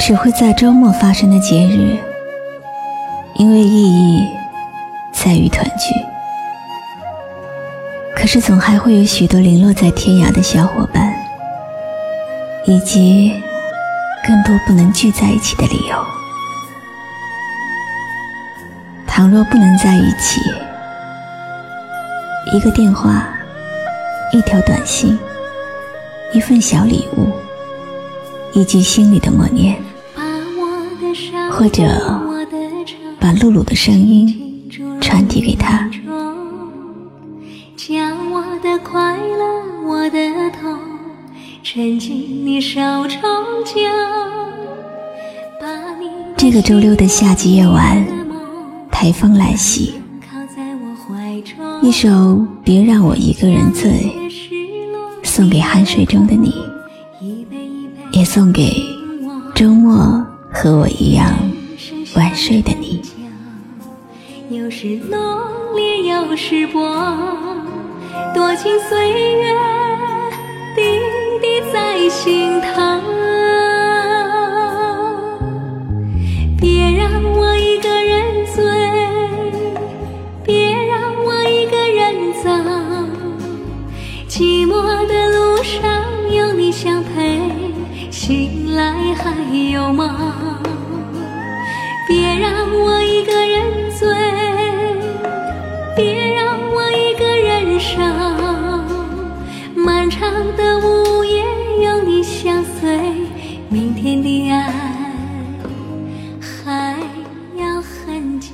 只会在周末发生的节日，因为意义在于团聚。可是总还会有许多零落在天涯的小伙伴，以及更多不能聚在一起的理由。倘若不能在一起，一个电话，一条短信，一份小礼物，一句心里的默念，或者把露露的声音传递给他。将我的快乐，我的痛，沉进你手中酒。这个周六的夏季夜晚，台风来袭，一首《别让我一个人醉》送给酣睡中的你，也送给周末和我一样晚睡的你。有时浓烈有时薄多情岁月滴滴在心头别让我一个人醉别让我一个人走。寂寞的路上有你相陪醒来还有梦让我一个人醉别让我一个人守漫长的午夜有你相随明天的爱还要很久。